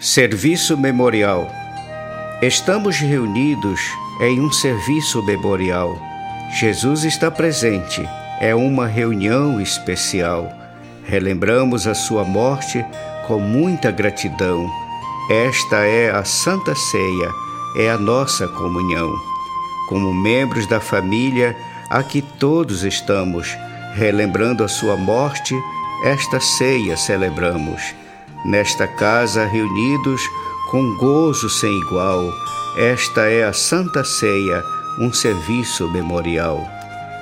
Serviço Memorial. Estamos reunidos em um serviço memorial. Jesus está presente. É uma reunião especial. Relembramos a sua morte com muita gratidão. Esta é a Santa Ceia, é a nossa comunhão. Como membros da família, aqui todos estamos, relembrando a sua morte, esta ceia celebramos nesta casa reunidos com gozo sem igual. Esta é a Santa Ceia, um serviço memorial.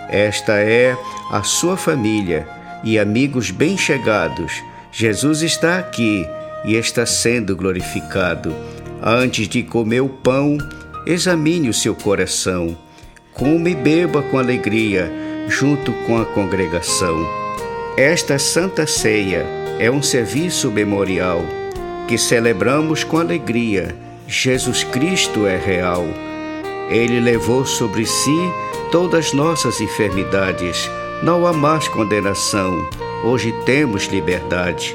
Esta é a sua família e amigos bem-chegados. Jesus está aqui e está sendo glorificado. Antes de comer o pão, examine o seu coração. Come e beba com alegria, junto com a congregação. Esta Santa Ceia é um serviço memorial que celebramos com alegria. Jesus Cristo é real. Ele levou sobre si todas nossas enfermidades. Não há mais condenação. Hoje temos liberdade.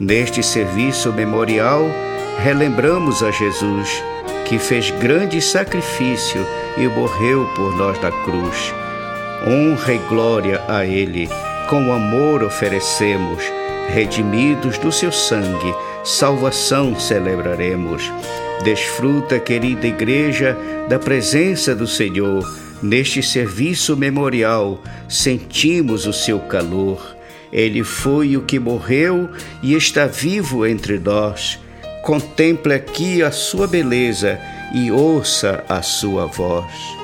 Neste serviço memorial, relembramos a Jesus, que fez grande sacrifício e morreu por nós na cruz. Honra e glória a Ele. Com amor oferecemos redimidos do seu sangue, salvação celebraremos. Desfruta, querida Igreja, da presença do Senhor. Neste serviço memorial, sentimos o seu calor. Ele foi o que morreu e está vivo entre nós. Contemple aqui a sua beleza e ouça a sua voz.